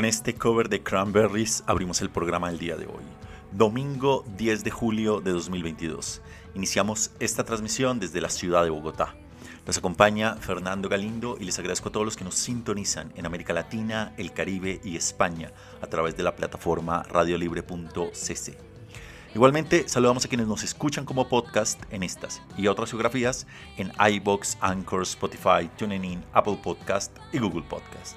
Con este cover de Cranberries abrimos el programa del día de hoy. Domingo 10 de julio de 2022. Iniciamos esta transmisión desde la ciudad de Bogotá. Nos acompaña Fernando Galindo y les agradezco a todos los que nos sintonizan en América Latina, el Caribe y España a través de la plataforma radiolibre.cc. Igualmente, saludamos a quienes nos escuchan como podcast en estas y otras geografías en iBox, Anchor, Spotify, TuneIn, Apple Podcast y Google Podcast.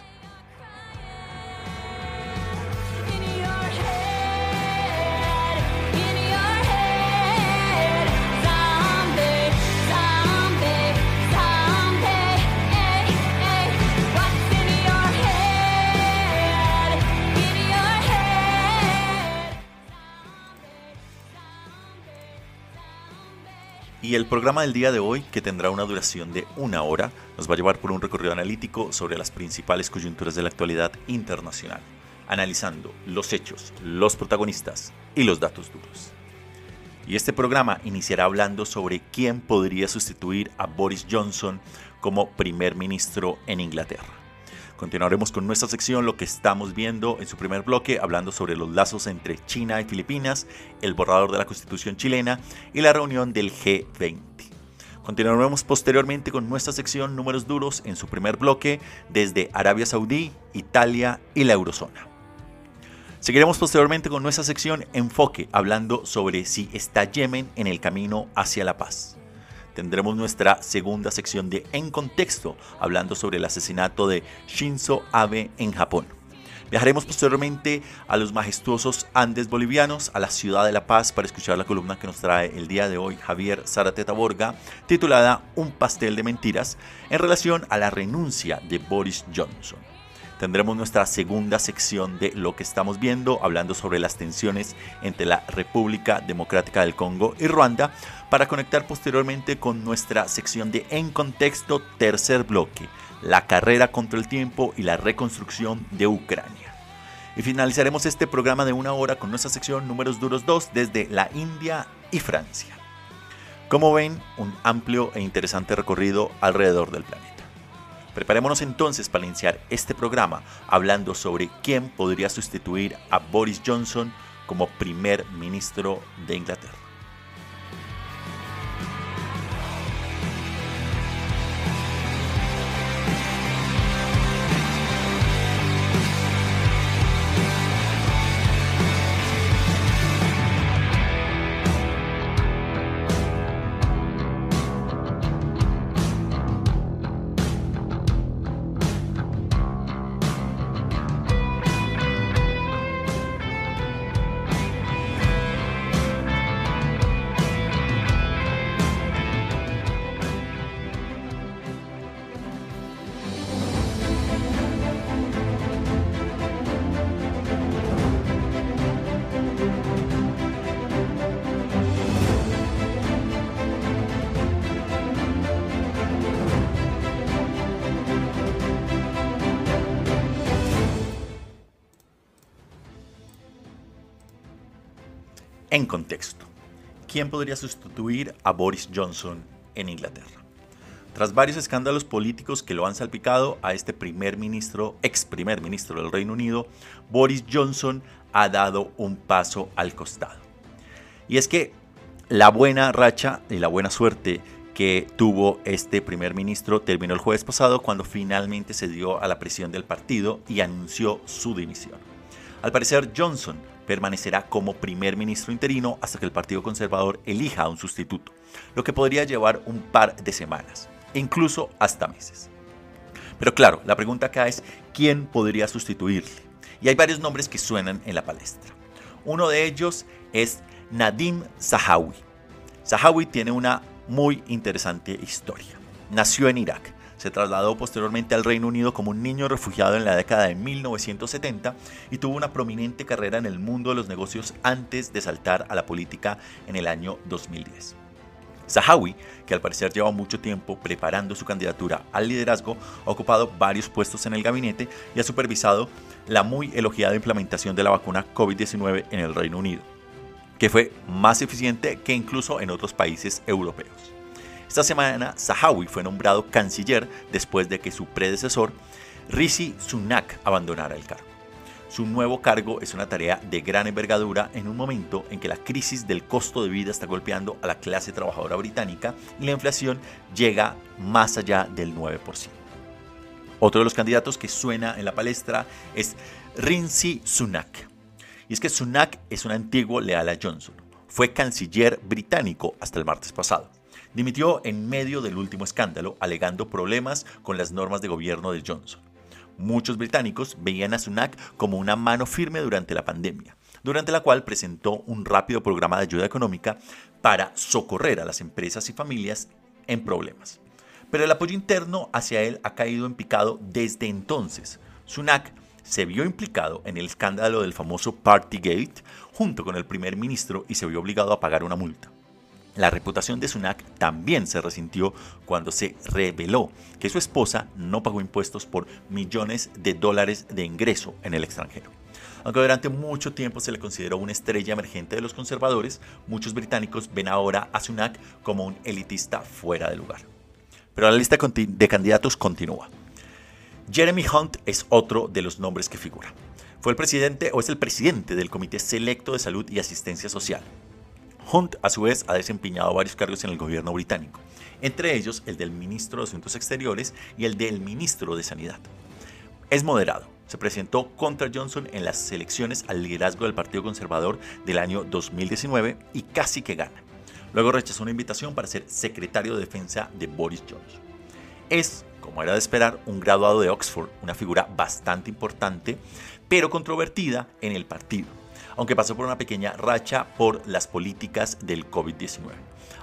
Y el programa del día de hoy, que tendrá una duración de una hora, nos va a llevar por un recorrido analítico sobre las principales coyunturas de la actualidad internacional, analizando los hechos, los protagonistas y los datos duros. Y este programa iniciará hablando sobre quién podría sustituir a Boris Johnson como primer ministro en Inglaterra. Continuaremos con nuestra sección Lo que estamos viendo en su primer bloque, hablando sobre los lazos entre China y Filipinas, el borrador de la constitución chilena y la reunión del G20. Continuaremos posteriormente con nuestra sección Números duros en su primer bloque desde Arabia Saudí, Italia y la Eurozona. Seguiremos posteriormente con nuestra sección Enfoque, hablando sobre si está Yemen en el camino hacia la paz tendremos nuestra segunda sección de En Contexto, hablando sobre el asesinato de Shinzo Abe en Japón. Viajaremos posteriormente a los majestuosos Andes bolivianos, a la ciudad de La Paz, para escuchar la columna que nos trae el día de hoy Javier Zarateta Borga, titulada Un pastel de mentiras, en relación a la renuncia de Boris Johnson. Tendremos nuestra segunda sección de lo que estamos viendo, hablando sobre las tensiones entre la República Democrática del Congo y Ruanda, para conectar posteriormente con nuestra sección de En Contexto, tercer bloque, la carrera contra el tiempo y la reconstrucción de Ucrania. Y finalizaremos este programa de una hora con nuestra sección Números Duros 2 desde la India y Francia. Como ven, un amplio e interesante recorrido alrededor del planeta. Preparémonos entonces para iniciar este programa hablando sobre quién podría sustituir a Boris Johnson como primer ministro de Inglaterra. ¿Quién podría sustituir a Boris Johnson en Inglaterra? Tras varios escándalos políticos que lo han salpicado a este primer ministro, ex primer ministro del Reino Unido, Boris Johnson ha dado un paso al costado. Y es que la buena racha y la buena suerte que tuvo este primer ministro terminó el jueves pasado cuando finalmente se dio a la presión del partido y anunció su dimisión. Al parecer, Johnson permanecerá como primer ministro interino hasta que el Partido Conservador elija a un sustituto, lo que podría llevar un par de semanas, incluso hasta meses. Pero claro, la pregunta acá es, ¿quién podría sustituirle? Y hay varios nombres que suenan en la palestra. Uno de ellos es Nadim Zahawi. Zahawi tiene una muy interesante historia. Nació en Irak, se trasladó posteriormente al Reino Unido como un niño refugiado en la década de 1970 y tuvo una prominente carrera en el mundo de los negocios antes de saltar a la política en el año 2010. Zahawi, que al parecer lleva mucho tiempo preparando su candidatura al liderazgo, ha ocupado varios puestos en el gabinete y ha supervisado la muy elogiada implementación de la vacuna COVID-19 en el Reino Unido que fue más eficiente que incluso en otros países europeos. Esta semana, Zahawi fue nombrado canciller después de que su predecesor, Rishi Sunak, abandonara el cargo. Su nuevo cargo es una tarea de gran envergadura en un momento en que la crisis del costo de vida está golpeando a la clase trabajadora británica y la inflación llega más allá del 9%. Otro de los candidatos que suena en la palestra es Rishi Sunak, y es que Sunak es un antiguo leal a Johnson. Fue canciller británico hasta el martes pasado. Dimitió en medio del último escándalo, alegando problemas con las normas de gobierno de Johnson. Muchos británicos veían a Sunak como una mano firme durante la pandemia, durante la cual presentó un rápido programa de ayuda económica para socorrer a las empresas y familias en problemas. Pero el apoyo interno hacia él ha caído en picado desde entonces. Sunak se vio implicado en el escándalo del famoso Partygate junto con el primer ministro y se vio obligado a pagar una multa. La reputación de Sunak también se resintió cuando se reveló que su esposa no pagó impuestos por millones de dólares de ingreso en el extranjero. Aunque durante mucho tiempo se le consideró una estrella emergente de los conservadores, muchos británicos ven ahora a Sunak como un elitista fuera de lugar. Pero la lista de candidatos continúa. Jeremy Hunt es otro de los nombres que figura. Fue el presidente o es el presidente del Comité Selecto de Salud y Asistencia Social. Hunt, a su vez, ha desempeñado varios cargos en el gobierno británico, entre ellos el del ministro de Asuntos Exteriores y el del ministro de Sanidad. Es moderado. Se presentó contra Johnson en las elecciones al liderazgo del Partido Conservador del año 2019 y casi que gana. Luego rechazó una invitación para ser secretario de defensa de Boris Johnson. Es como era de esperar, un graduado de Oxford, una figura bastante importante, pero controvertida en el partido, aunque pasó por una pequeña racha por las políticas del COVID-19.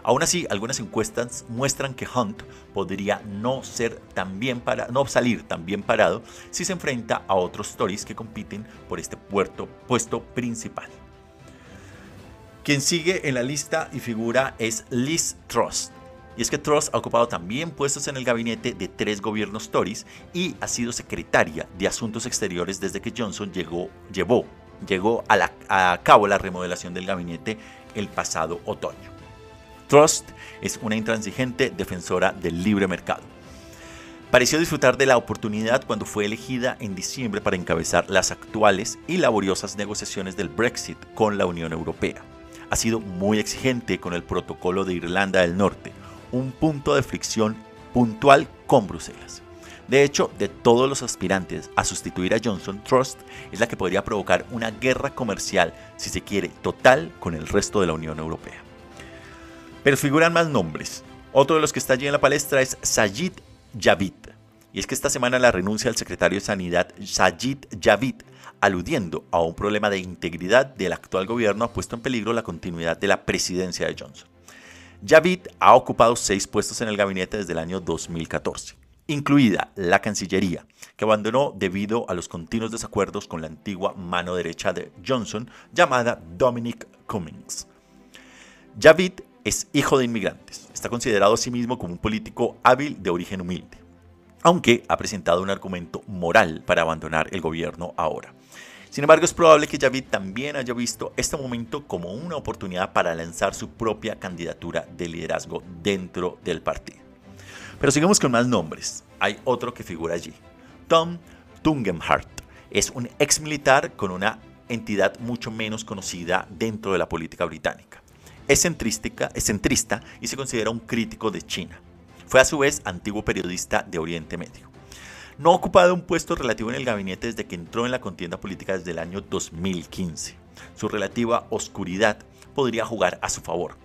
Aún así, algunas encuestas muestran que Hunt podría no, ser tan bien para, no salir tan bien parado si se enfrenta a otros Tories que compiten por este puesto principal. Quien sigue en la lista y figura es Liz Truss, y es que Truss ha ocupado también puestos en el gabinete de tres gobiernos Tories y ha sido secretaria de Asuntos Exteriores desde que Johnson llegó, llevó, llegó a, a cabo la remodelación del gabinete el pasado otoño. Truss es una intransigente defensora del libre mercado. Pareció disfrutar de la oportunidad cuando fue elegida en diciembre para encabezar las actuales y laboriosas negociaciones del Brexit con la Unión Europea. Ha sido muy exigente con el protocolo de Irlanda del Norte, un punto de fricción puntual con Bruselas. De hecho, de todos los aspirantes a sustituir a Johnson, Trust es la que podría provocar una guerra comercial, si se quiere, total con el resto de la Unión Europea. Pero figuran más nombres. Otro de los que está allí en la palestra es Sajid Javid. Y es que esta semana la renuncia del secretario de Sanidad Sajid Javid, aludiendo a un problema de integridad del actual gobierno, ha puesto en peligro la continuidad de la presidencia de Johnson. Javid ha ocupado seis puestos en el gabinete desde el año 2014, incluida la Cancillería, que abandonó debido a los continuos desacuerdos con la antigua mano derecha de Johnson llamada Dominic Cummings. Javid es hijo de inmigrantes, está considerado a sí mismo como un político hábil de origen humilde, aunque ha presentado un argumento moral para abandonar el gobierno ahora. Sin embargo, es probable que Javid también haya visto este momento como una oportunidad para lanzar su propia candidatura de liderazgo dentro del partido. Pero sigamos con más nombres. Hay otro que figura allí. Tom Tungenhart es un ex militar con una entidad mucho menos conocida dentro de la política británica. es centrista y se considera un crítico de China. Fue a su vez antiguo periodista de Oriente Medio. No ha ocupado un puesto relativo en el gabinete desde que entró en la contienda política desde el año 2015. Su relativa oscuridad podría jugar a su favor.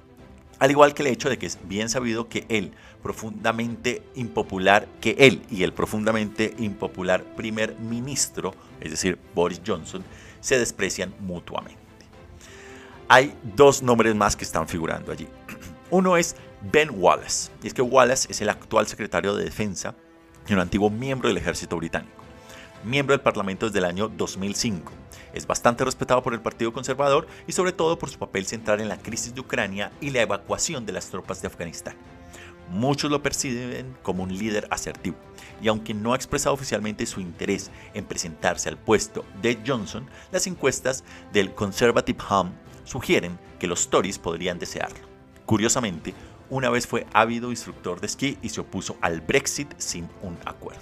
Al igual que el hecho de que es bien sabido que él, profundamente impopular, que él y el profundamente impopular primer ministro, es decir, Boris Johnson, se desprecian mutuamente. Hay dos nombres más que están figurando allí. Uno es Ben Wallace, y es que Wallace es el actual secretario de Defensa y un antiguo miembro del ejército británico. Miembro del Parlamento desde el año 2005. Es bastante respetado por el Partido Conservador y sobre todo por su papel central en la crisis de Ucrania y la evacuación de las tropas de Afganistán. Muchos lo perciben como un líder asertivo, y aunque no ha expresado oficialmente su interés en presentarse al puesto de Johnson, las encuestas del Conservative Home sugieren que los Tories podrían desearlo. Curiosamente, una vez fue ávido instructor de esquí y se opuso al Brexit sin un acuerdo.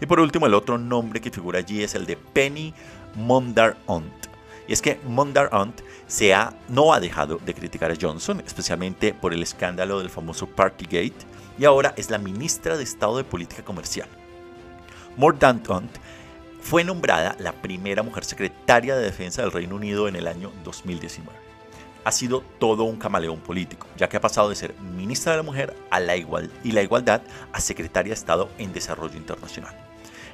Y por último, el otro nombre que figura allí es el de Penny Mondar-Ont. Y es que Mondar-Ont se ha, no ha dejado de criticar a Johnson, especialmente por el escándalo del famoso Partygate, y ahora es la ministra de Estado de Política Comercial. Mordaunt fue nombrada la primera mujer secretaria de Defensa del Reino Unido en el año 2019 ha sido todo un camaleón político, ya que ha pasado de ser ministra de la Mujer a la igual y la Igualdad a secretaria de Estado en Desarrollo Internacional.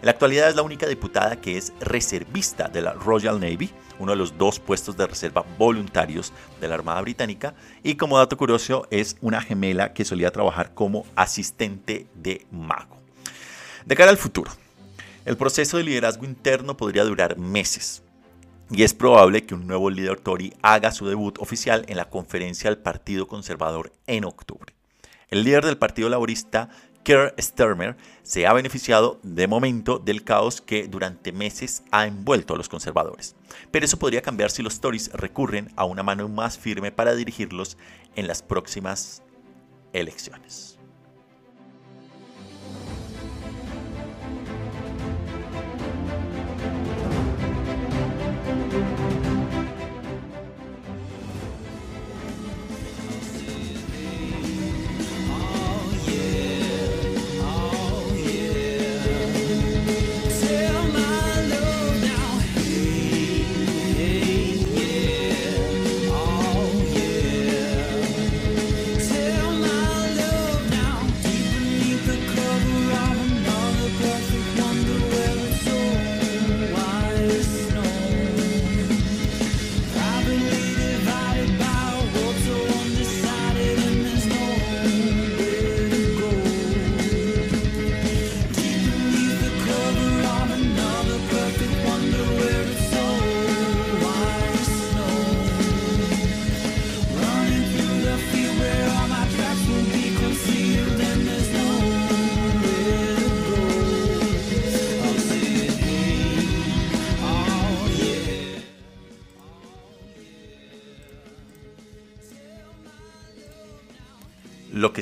En la actualidad es la única diputada que es reservista de la Royal Navy, uno de los dos puestos de reserva voluntarios de la Armada Británica, y como dato curioso es una gemela que solía trabajar como asistente de mago. De cara al futuro, el proceso de liderazgo interno podría durar meses, y es probable que un nuevo líder Tory haga su debut oficial en la conferencia del Partido Conservador en octubre. El líder del Partido Laborista, Keir Starmer, se ha beneficiado de momento del caos que durante meses ha envuelto a los conservadores. Pero eso podría cambiar si los Tories recurren a una mano más firme para dirigirlos en las próximas elecciones.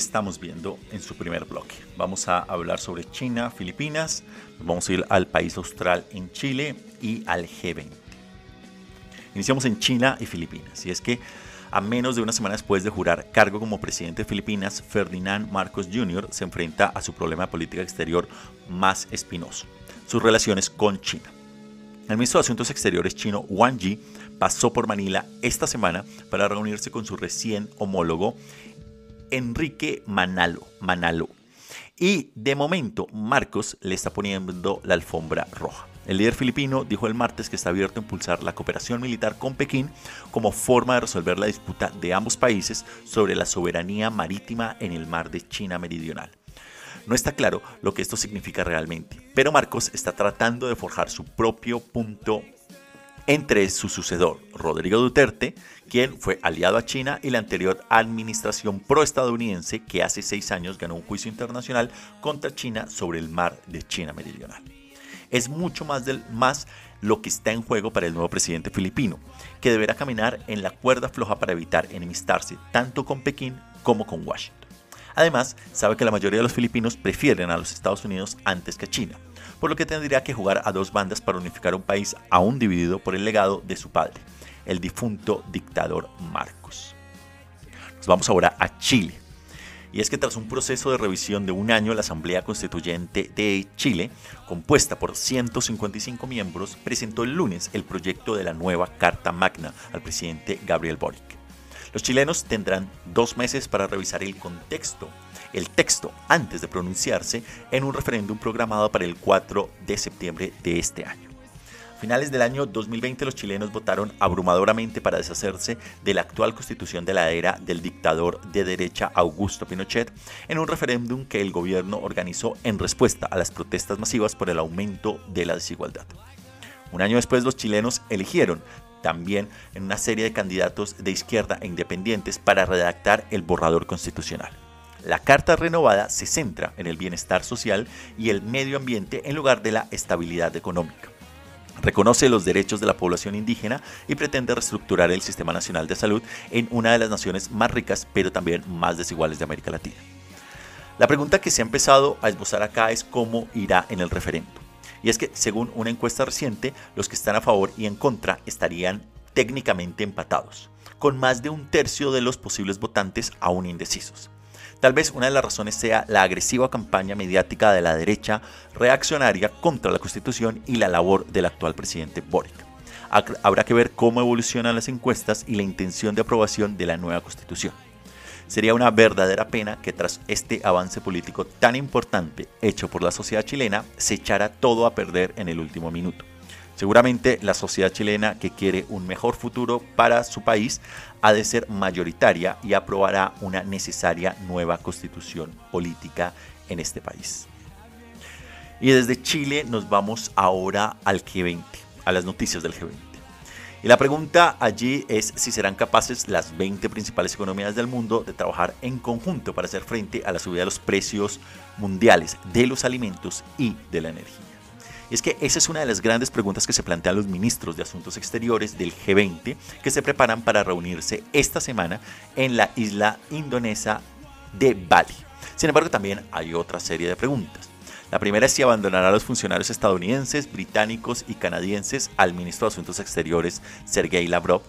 Estamos viendo en su primer bloque. Vamos a hablar sobre China, Filipinas, vamos a ir al país austral en Chile y al G20. Iniciamos en China y Filipinas, y es que a menos de una semana después de jurar cargo como presidente de Filipinas, Ferdinand Marcos Jr. se enfrenta a su problema de política exterior más espinoso, sus relaciones con China. El ministro de Asuntos Exteriores chino Wang Yi pasó por Manila esta semana para reunirse con su recién homólogo Enrique Manalo, Manalo. Y de momento Marcos le está poniendo la alfombra roja. El líder filipino dijo el martes que está abierto a impulsar la cooperación militar con Pekín como forma de resolver la disputa de ambos países sobre la soberanía marítima en el mar de China Meridional. No está claro lo que esto significa realmente, pero Marcos está tratando de forjar su propio punto entre su sucedor, Rodrigo Duterte, quien fue aliado a China, y la anterior administración proestadounidense que hace seis años ganó un juicio internacional contra China sobre el mar de China Meridional. Es mucho más, del, más lo que está en juego para el nuevo presidente filipino, que deberá caminar en la cuerda floja para evitar enemistarse tanto con Pekín como con Washington. Además, sabe que la mayoría de los filipinos prefieren a los Estados Unidos antes que a China, por lo que tendría que jugar a dos bandas para unificar un país aún dividido por el legado de su padre, el difunto dictador Marcos. Nos vamos ahora a Chile. Y es que tras un proceso de revisión de un año, la Asamblea Constituyente de Chile, compuesta por 155 miembros, presentó el lunes el proyecto de la nueva Carta Magna al presidente Gabriel Boric. Los chilenos tendrán dos meses para revisar el contexto, el texto, antes de pronunciarse en un referéndum programado para el 4 de septiembre de este año finales del año 2020 los chilenos votaron abrumadoramente para deshacerse de la actual constitución de la era del dictador de derecha Augusto Pinochet en un referéndum que el gobierno organizó en respuesta a las protestas masivas por el aumento de la desigualdad. Un año después los chilenos eligieron también en una serie de candidatos de izquierda e independientes para redactar el borrador constitucional. La Carta Renovada se centra en el bienestar social y el medio ambiente en lugar de la estabilidad económica reconoce los derechos de la población indígena y pretende reestructurar el Sistema Nacional de Salud en una de las naciones más ricas pero también más desiguales de América Latina. La pregunta que se ha empezado a esbozar acá es cómo irá en el referendo. Y es que, según una encuesta reciente, los que están a favor y en contra estarían técnicamente empatados, con más de un tercio de los posibles votantes aún indecisos. Tal vez una de las razones sea la agresiva campaña mediática de la derecha reaccionaria contra la Constitución y la labor del actual presidente Boric. Habrá que ver cómo evolucionan las encuestas y la intención de aprobación de la nueva Constitución. Sería una verdadera pena que tras este avance político tan importante hecho por la sociedad chilena se echara todo a perder en el último minuto. Seguramente la sociedad chilena que quiere un mejor futuro para su país ha de ser mayoritaria y aprobará una necesaria nueva constitución política en este país. Y desde Chile nos vamos ahora al G20, a las noticias del G20. Y la pregunta allí es si serán capaces las 20 principales economías del mundo de trabajar en conjunto para hacer frente a la subida de los precios mundiales de los alimentos y de la energía. Es que esa es una de las grandes preguntas que se plantean los ministros de Asuntos Exteriores del G20 que se preparan para reunirse esta semana en la isla indonesa de Bali. Sin embargo, también hay otra serie de preguntas. La primera es si abandonará a los funcionarios estadounidenses, británicos y canadienses al ministro de Asuntos Exteriores, Sergei Lavrov,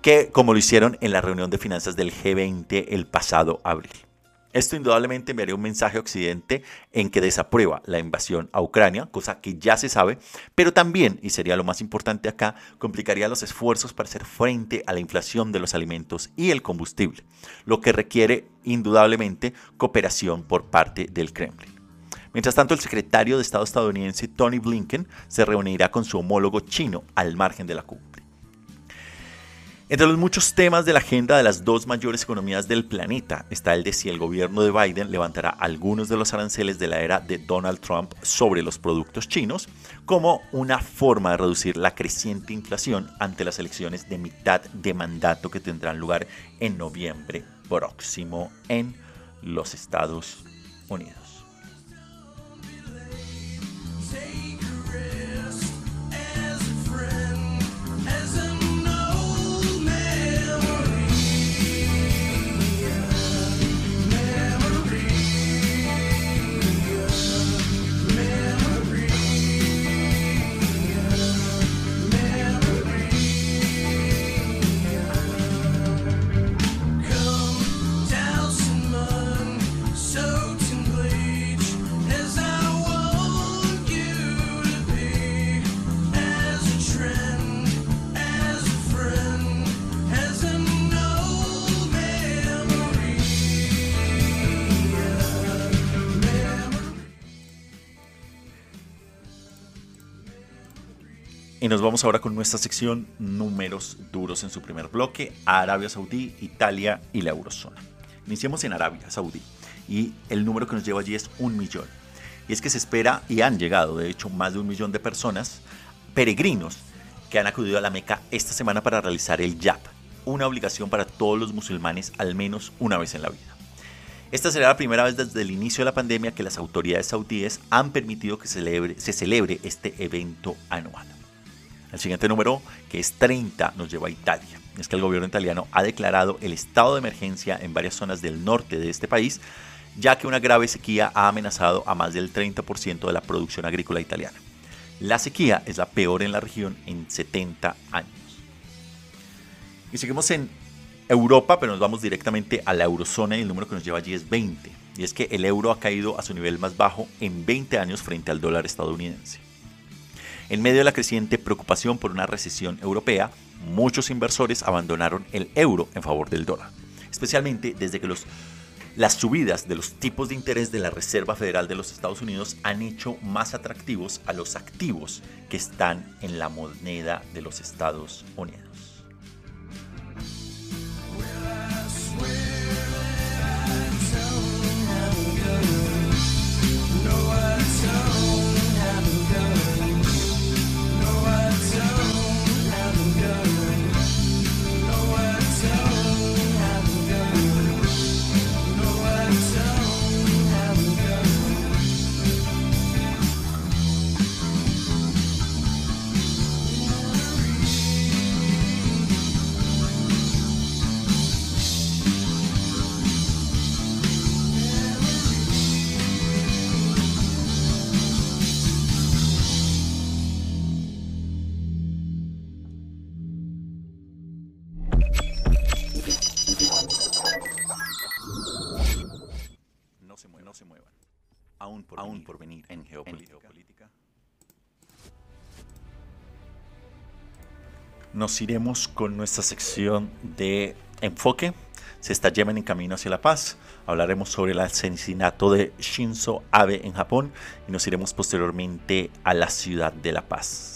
que como lo hicieron en la reunión de finanzas del G20 el pasado abril. Esto indudablemente enviaría un mensaje a Occidente en que desaprueba la invasión a Ucrania, cosa que ya se sabe, pero también, y sería lo más importante acá, complicaría los esfuerzos para hacer frente a la inflación de los alimentos y el combustible, lo que requiere indudablemente cooperación por parte del Kremlin. Mientras tanto, el secretario de Estado estadounidense Tony Blinken se reunirá con su homólogo chino al margen de la cumbre. Entre los muchos temas de la agenda de las dos mayores economías del planeta está el de si el gobierno de Biden levantará algunos de los aranceles de la era de Donald Trump sobre los productos chinos como una forma de reducir la creciente inflación ante las elecciones de mitad de mandato que tendrán lugar en noviembre próximo en los Estados Unidos. Y nos vamos ahora con nuestra sección números duros en su primer bloque, Arabia Saudí, Italia y la eurozona. Iniciamos en Arabia Saudí y el número que nos lleva allí es un millón. Y es que se espera, y han llegado de hecho más de un millón de personas, peregrinos, que han acudido a la Meca esta semana para realizar el YAP, una obligación para todos los musulmanes al menos una vez en la vida. Esta será la primera vez desde el inicio de la pandemia que las autoridades saudíes han permitido que se celebre este evento anual. El siguiente número, que es 30, nos lleva a Italia. Es que el gobierno italiano ha declarado el estado de emergencia en varias zonas del norte de este país, ya que una grave sequía ha amenazado a más del 30% de la producción agrícola italiana. La sequía es la peor en la región en 70 años. Y seguimos en Europa, pero nos vamos directamente a la eurozona y el número que nos lleva allí es 20. Y es que el euro ha caído a su nivel más bajo en 20 años frente al dólar estadounidense. En medio de la creciente preocupación por una recesión europea, muchos inversores abandonaron el euro en favor del dólar, especialmente desde que los, las subidas de los tipos de interés de la Reserva Federal de los Estados Unidos han hecho más atractivos a los activos que están en la moneda de los Estados Unidos. Nos iremos con nuestra sección de enfoque. Se está Yemen en camino hacia la paz. Hablaremos sobre el asesinato de Shinzo Abe en Japón y nos iremos posteriormente a la ciudad de La Paz.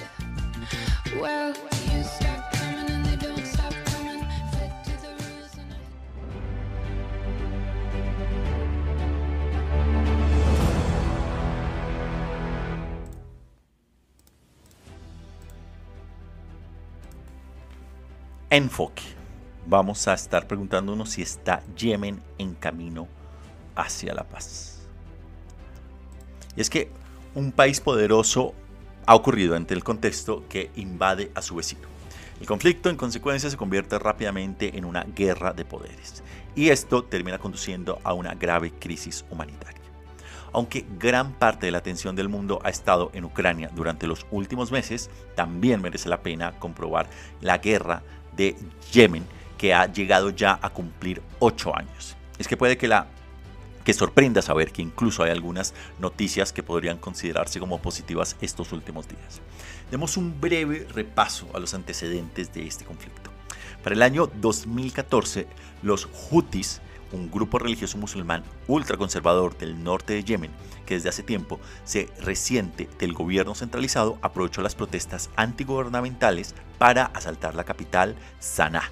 Enfoque. Vamos a estar preguntándonos si está Yemen en camino hacia la paz. Y es que un país poderoso ha ocurrido ante el contexto que invade a su vecino. El conflicto en consecuencia se convierte rápidamente en una guerra de poderes y esto termina conduciendo a una grave crisis humanitaria. Aunque gran parte de la atención del mundo ha estado en Ucrania durante los últimos meses, también merece la pena comprobar la guerra de Yemen que ha llegado ya a cumplir ocho años. Es que puede que la que sorprenda saber que incluso hay algunas noticias que podrían considerarse como positivas estos últimos días. Demos un breve repaso a los antecedentes de este conflicto. Para el año 2014, los Houthis, un grupo religioso musulmán ultraconservador del norte de Yemen, que desde hace tiempo se resiente del gobierno centralizado, aprovechó las protestas antigubernamentales para asaltar la capital, Sanaa.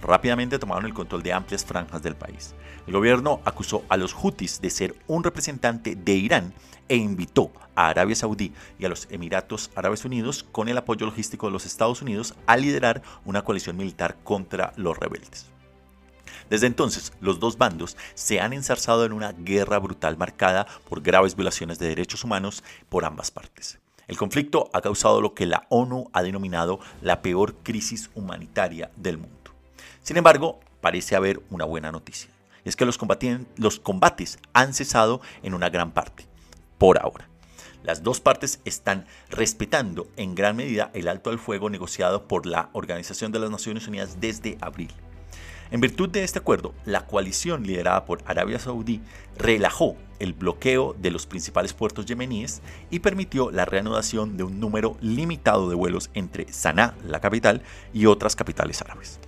Rápidamente tomaron el control de amplias franjas del país. El gobierno acusó a los Houthis de ser un representante de Irán e invitó a Arabia Saudí y a los Emiratos Árabes Unidos, con el apoyo logístico de los Estados Unidos, a liderar una coalición militar contra los rebeldes. Desde entonces, los dos bandos se han ensarzado en una guerra brutal marcada por graves violaciones de derechos humanos por ambas partes. El conflicto ha causado lo que la ONU ha denominado la peor crisis humanitaria del mundo. Sin embargo, parece haber una buena noticia. Es que los, combates han cesado en una gran parte, por ahora. Las dos partes están respetando en gran medida el alto al fuego negociado por la Organización de las Naciones Unidas desde abril. En virtud de este acuerdo, la coalición liderada por Arabia Saudí relajó el bloqueo de los principales puertos yemeníes y permitió la reanudación de un número limitado de vuelos entre Sanaa, la capital, y otras capitales árabes.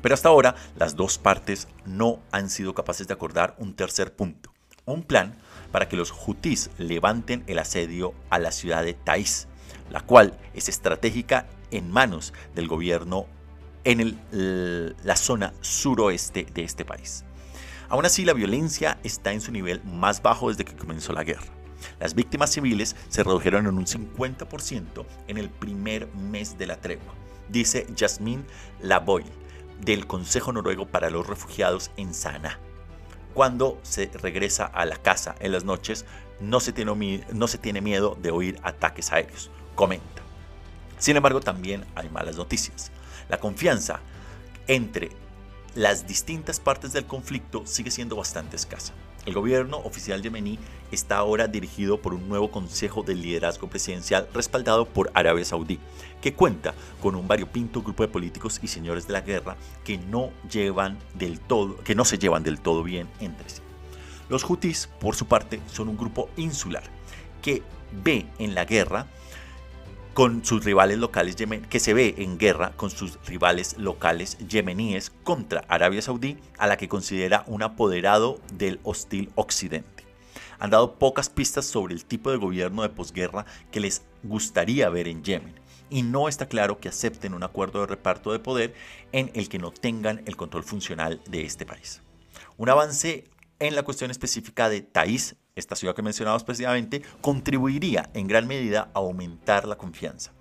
Pero hasta ahora las dos partes no han sido capaces de acordar un tercer punto, un plan para que los hutíes levanten el asedio a la ciudad de Taiz, la cual es estratégica en manos del gobierno en la zona suroeste de este país. Aún así, la violencia está en su nivel más bajo desde que comenzó la guerra. Las víctimas civiles se redujeron en un 50% en el primer mes de la tregua, dice Jasmine Lavoy del Consejo Noruego para los Refugiados en Sana. Cuando se regresa a la casa en las noches, no se tiene, no se tiene miedo de oír ataques aéreos, comenta. Sin embargo, también hay malas noticias. La confianza entre las distintas partes del conflicto sigue siendo bastante escasa. El gobierno oficial yemení está ahora dirigido por un nuevo Consejo de Liderazgo Presidencial respaldado por Arabia Saudí, que cuenta con un variopinto grupo de políticos y señores de la guerra que no, llevan del todo, que no se llevan del todo bien entre sí. Los hutis, por su parte, son un grupo insular que ve en la guerra con sus rivales locales que se ve en guerra con sus rivales locales yemeníes contra Arabia Saudí, a la que considera un apoderado del hostil occidente. Han dado pocas pistas sobre el tipo de gobierno de posguerra que les gustaría ver en Yemen, y no está claro que acepten un acuerdo de reparto de poder en el que no tengan el control funcional de este país. Un avance en la cuestión específica de Taiz esta ciudad que he mencionado específicamente, contribuiría en gran medida a aumentar la confianza.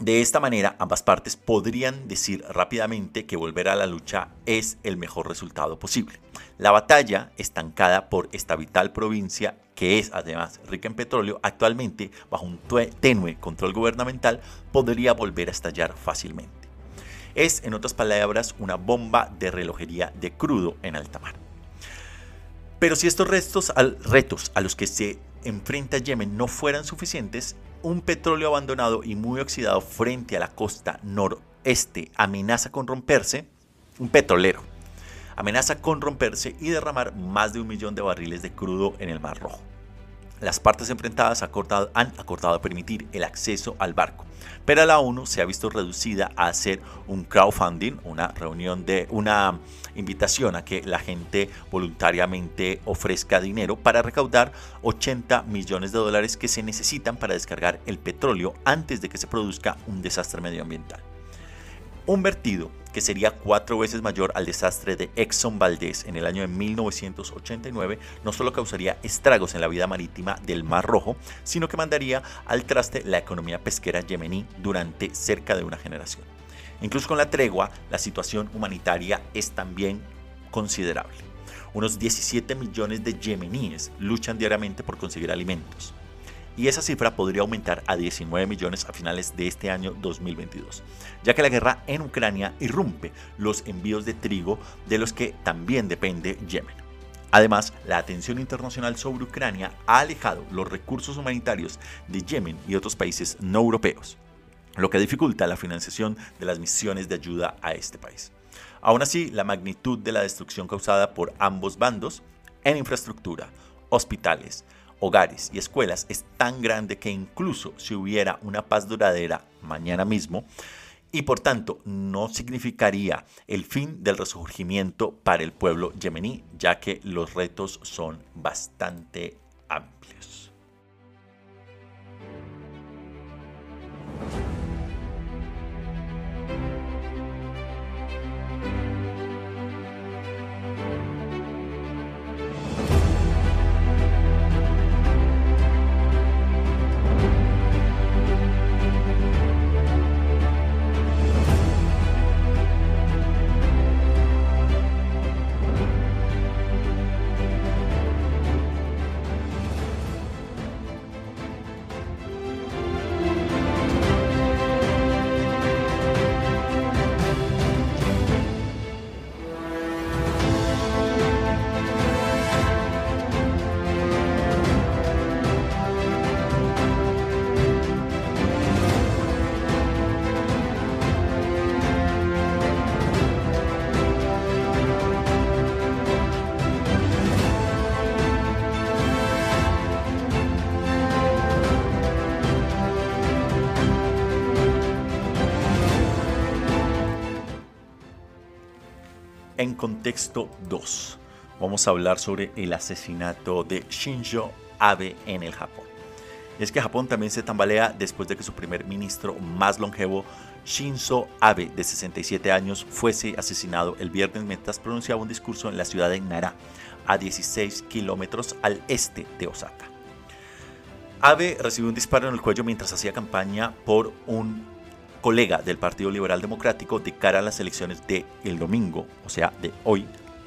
De esta manera, ambas partes podrían decir rápidamente que volver a la lucha es el mejor resultado posible. La batalla, estancada por esta vital provincia, que es además rica en petróleo, actualmente bajo un tenue control gubernamental, podría volver a estallar fácilmente. Es, en otras palabras, una bomba de relojería de crudo en alta mar. Pero si estos retos a los que se enfrenta Yemen no fueran suficientes, un petróleo abandonado y muy oxidado frente a la costa noreste amenaza con romperse, un petrolero, amenaza con romperse y derramar más de un millón de barriles de crudo en el Mar Rojo. Las partes enfrentadas han acordado permitir el acceso al barco, pero la ONU se ha visto reducida a hacer un crowdfunding, una reunión de una invitación a que la gente voluntariamente ofrezca dinero para recaudar 80 millones de dólares que se necesitan para descargar el petróleo antes de que se produzca un desastre medioambiental. Un vertido que sería cuatro veces mayor al desastre de Exxon Valdez en el año de 1989, no solo causaría estragos en la vida marítima del Mar Rojo, sino que mandaría al traste la economía pesquera yemení durante cerca de una generación. Incluso con la tregua, la situación humanitaria es también considerable. Unos 17 millones de yemeníes luchan diariamente por conseguir alimentos y esa cifra podría aumentar a 19 millones a finales de este año 2022, ya que la guerra en Ucrania irrumpe los envíos de trigo de los que también depende Yemen. Además, la atención internacional sobre Ucrania ha alejado los recursos humanitarios de Yemen y otros países no europeos, lo que dificulta la financiación de las misiones de ayuda a este país. Aún así, la magnitud de la destrucción causada por ambos bandos en infraestructura, hospitales, hogares y escuelas es tan grande que incluso si hubiera una paz duradera mañana mismo, y por tanto no significaría el fin del resurgimiento para el pueblo yemení, ya que los retos son bastante amplios. En contexto 2, vamos a hablar sobre el asesinato de Shinzo Abe en el Japón. Es que Japón también se tambalea después de que su primer ministro más longevo, Shinzo Abe, de 67 años, fuese asesinado el viernes mientras pronunciaba un discurso en la ciudad de Nara, a 16 kilómetros al este de Osaka. Abe recibió un disparo en el cuello mientras hacía campaña por un colega del Partido Liberal Democrático de cara a las elecciones de el domingo, o sea, de hoy,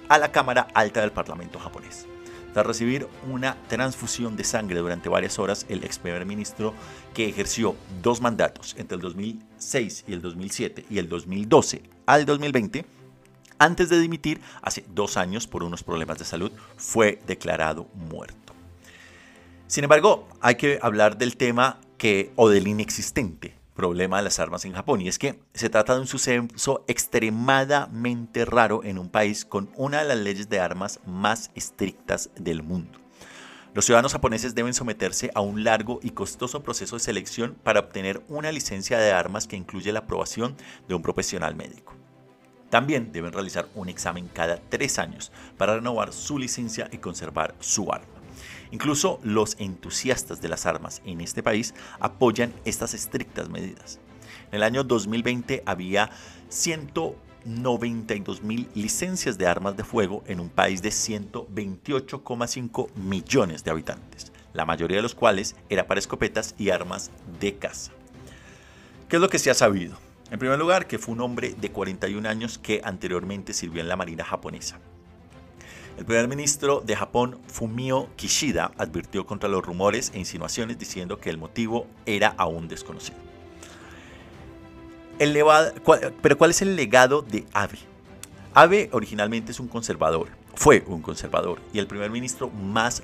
a la Cámara Alta del Parlamento japonés. Tras recibir una transfusión de sangre durante varias horas, el ex primer ministro que ejerció dos mandatos entre el 2006 y el 2007 y el 2012 al 2020, antes de dimitir hace dos años por unos problemas de salud, fue declarado muerto. Sin embargo, hay que hablar del tema que, o del inexistente problema de las armas en Japón y es que se trata de un suceso extremadamente raro en un país con una de las leyes de armas más estrictas del mundo. Los ciudadanos japoneses deben someterse a un largo y costoso proceso de selección para obtener una licencia de armas que incluye la aprobación de un profesional médico. También deben realizar un examen cada tres años para renovar su licencia y conservar su arma. Incluso los entusiastas de las armas en este país apoyan estas estrictas medidas. En el año 2020 había 192 mil licencias de armas de fuego en un país de 128,5 millones de habitantes, la mayoría de los cuales era para escopetas y armas de caza. ¿Qué es lo que se ha sabido? En primer lugar, que fue un hombre de 41 años que anteriormente sirvió en la Marina japonesa. El primer ministro de Japón, Fumio Kishida, advirtió contra los rumores e insinuaciones diciendo que el motivo era aún desconocido. pero ¿cuál es el legado de Abe? Abe originalmente es un conservador, fue un conservador y el primer ministro más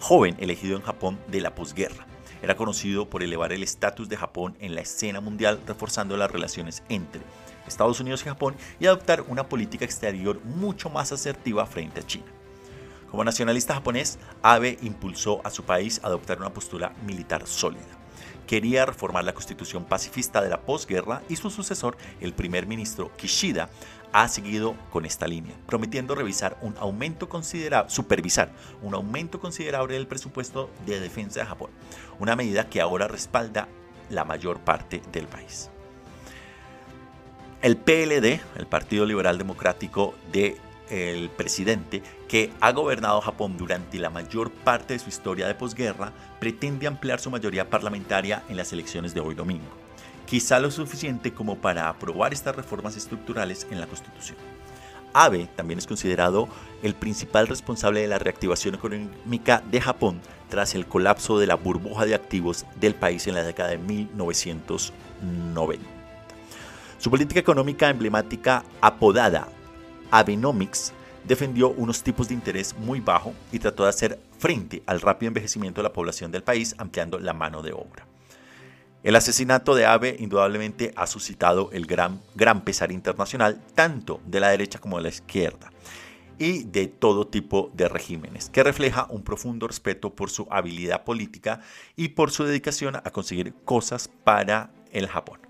joven elegido en Japón de la posguerra. Era conocido por elevar el estatus de Japón en la escena mundial, reforzando las relaciones entre Estados Unidos y Japón y adoptar una política exterior mucho más asertiva frente a China. Como nacionalista japonés, Abe impulsó a su país a adoptar una postura militar sólida. Quería reformar la constitución pacifista de la posguerra y su sucesor, el primer ministro Kishida, ha seguido con esta línea, prometiendo revisar un aumento considerable, supervisar un aumento considerable del presupuesto de defensa de Japón, una medida que ahora respalda la mayor parte del país. El PLD, el Partido Liberal Democrático del presidente, que ha gobernado Japón durante la mayor parte de su historia de posguerra, pretende ampliar su mayoría parlamentaria en las elecciones de hoy domingo, quizá lo suficiente como para aprobar estas reformas estructurales en la Constitución. Abe también es considerado el principal responsable de la reactivación económica de Japón tras el colapso de la burbuja de activos del país en la década de 1990. Su política económica emblemática apodada Abenomics defendió unos tipos de interés muy bajo y trató de hacer frente al rápido envejecimiento de la población del país ampliando la mano de obra. El asesinato de Abe indudablemente ha suscitado el gran, gran pesar internacional, tanto de la derecha como de la izquierda, y de todo tipo de regímenes, que refleja un profundo respeto por su habilidad política y por su dedicación a conseguir cosas para el Japón.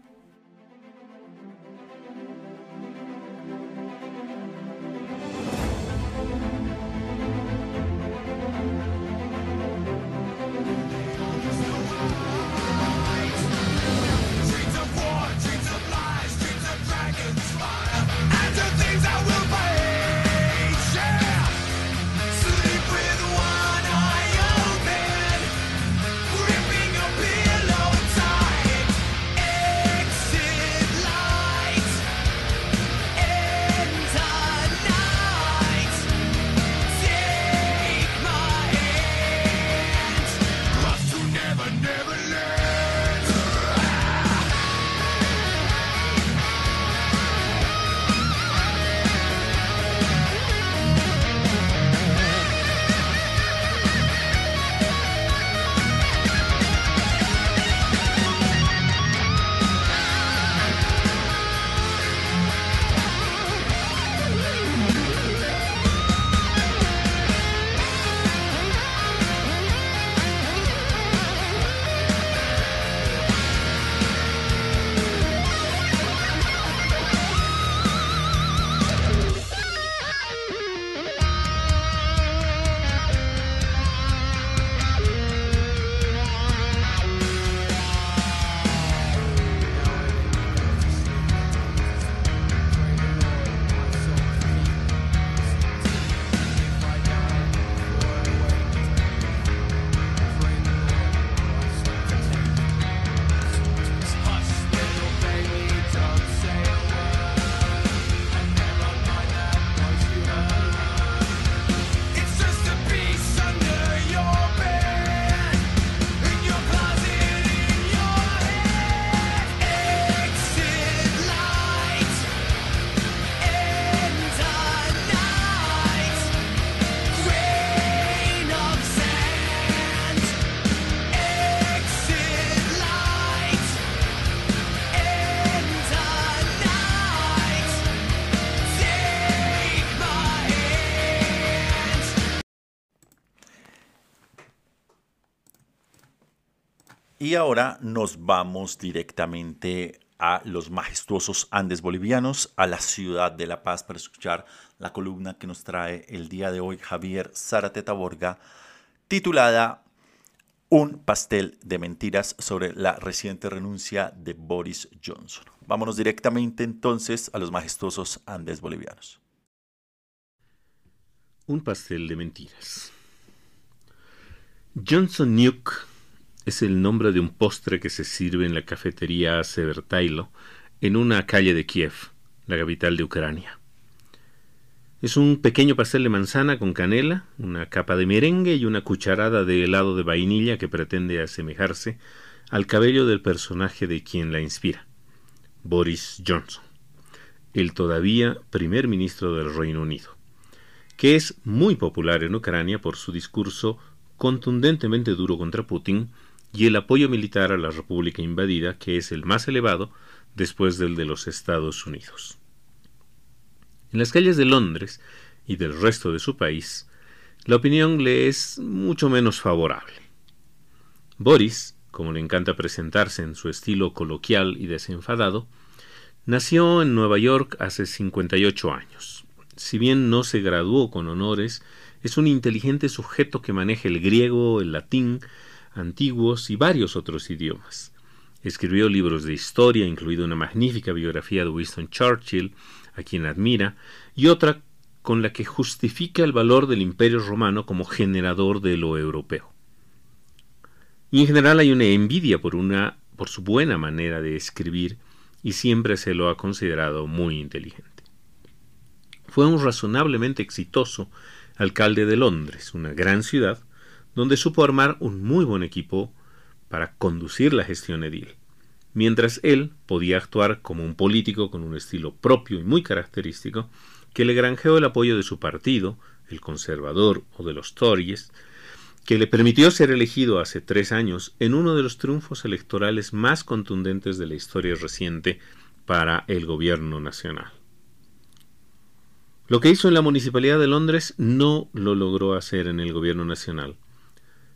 Y ahora nos vamos directamente a los majestuosos Andes bolivianos, a la ciudad de La Paz para escuchar la columna que nos trae el día de hoy Javier Zarateta Borga, titulada Un pastel de mentiras sobre la reciente renuncia de Boris Johnson. Vámonos directamente entonces a los majestuosos Andes bolivianos. Un pastel de mentiras. Johnson Nuke es el nombre de un postre que se sirve en la cafetería Severtailo en una calle de Kiev, la capital de Ucrania. Es un pequeño pastel de manzana con canela, una capa de merengue y una cucharada de helado de vainilla que pretende asemejarse al cabello del personaje de quien la inspira, Boris Johnson, el todavía primer ministro del Reino Unido, que es muy popular en Ucrania por su discurso contundentemente duro contra Putin y el apoyo militar a la República invadida, que es el más elevado después del de los Estados Unidos. En las calles de Londres y del resto de su país, la opinión le es mucho menos favorable. Boris, como le encanta presentarse en su estilo coloquial y desenfadado, nació en Nueva York hace 58 años. Si bien no se graduó con honores, es un inteligente sujeto que maneja el griego, el latín, antiguos y varios otros idiomas. Escribió libros de historia, incluida una magnífica biografía de Winston Churchill, a quien admira, y otra con la que justifica el valor del imperio romano como generador de lo europeo. Y en general hay una envidia por, por su buena manera de escribir y siempre se lo ha considerado muy inteligente. Fue un razonablemente exitoso alcalde de Londres, una gran ciudad, donde supo armar un muy buen equipo para conducir la gestión edil, mientras él podía actuar como un político con un estilo propio y muy característico que le granjeó el apoyo de su partido, el conservador o de los Tories, que le permitió ser elegido hace tres años en uno de los triunfos electorales más contundentes de la historia reciente para el gobierno nacional. Lo que hizo en la Municipalidad de Londres no lo logró hacer en el gobierno nacional,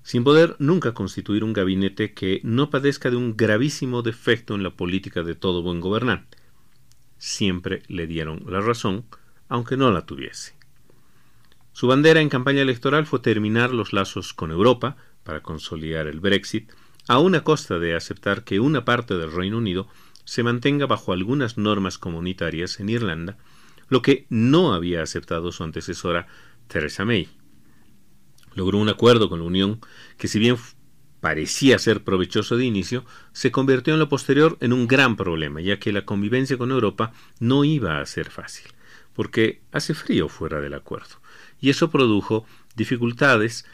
sin poder nunca constituir un gabinete que no padezca de un gravísimo defecto en la política de todo buen gobernante. Siempre le dieron la razón, aunque no la tuviese. Su bandera en campaña electoral fue terminar los lazos con Europa para consolidar el Brexit, a una costa de aceptar que una parte del Reino Unido se mantenga bajo algunas normas comunitarias en Irlanda, lo que no había aceptado su antecesora Theresa May logró un acuerdo con la Unión que si bien parecía ser provechoso de inicio, se convirtió en lo posterior en un gran problema, ya que la convivencia con Europa no iba a ser fácil, porque hace frío fuera del acuerdo, y eso produjo dificultades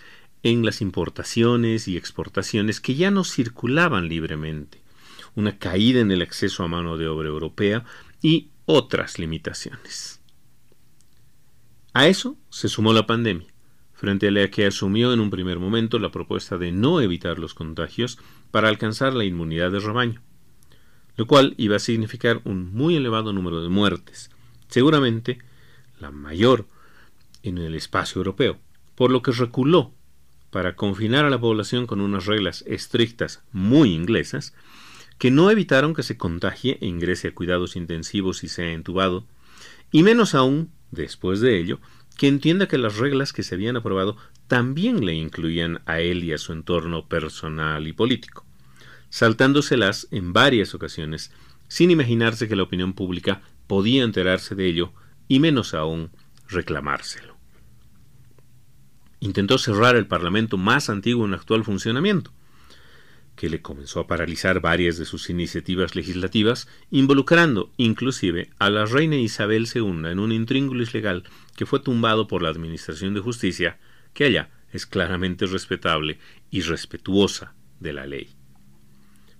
en las importaciones y exportaciones que ya no circulaban libremente, una caída en el acceso a mano de obra europea y otras limitaciones. A eso se sumó la pandemia, frente a la que asumió en un primer momento la propuesta de no evitar los contagios para alcanzar la inmunidad de rebaño, lo cual iba a significar un muy elevado número de muertes, seguramente la mayor en el espacio europeo, por lo que reculó para confinar a la población con unas reglas estrictas muy inglesas que no evitaron que se contagie e ingrese a cuidados intensivos y sea entubado, y menos aún, después de ello, que entienda que las reglas que se habían aprobado también le incluían a él y a su entorno personal y político, saltándoselas en varias ocasiones, sin imaginarse que la opinión pública podía enterarse de ello y menos aún reclamárselo. Intentó cerrar el Parlamento más antiguo en actual funcionamiento, que le comenzó a paralizar varias de sus iniciativas legislativas, involucrando inclusive a la reina Isabel II en un intríngulis legal que fue tumbado por la Administración de Justicia, que allá es claramente respetable y respetuosa de la ley.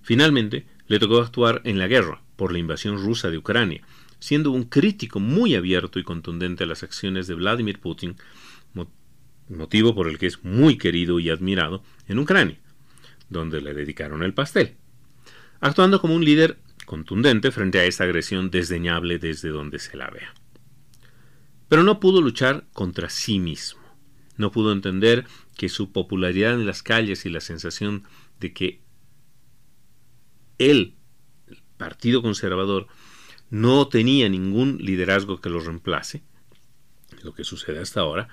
Finalmente, le tocó actuar en la guerra por la invasión rusa de Ucrania, siendo un crítico muy abierto y contundente a las acciones de Vladimir Putin, motivo por el que es muy querido y admirado en Ucrania donde le dedicaron el pastel, actuando como un líder contundente frente a esta agresión desdeñable desde donde se la vea. Pero no pudo luchar contra sí mismo, no pudo entender que su popularidad en las calles y la sensación de que él, el Partido Conservador, no tenía ningún liderazgo que lo reemplace, lo que sucede hasta ahora,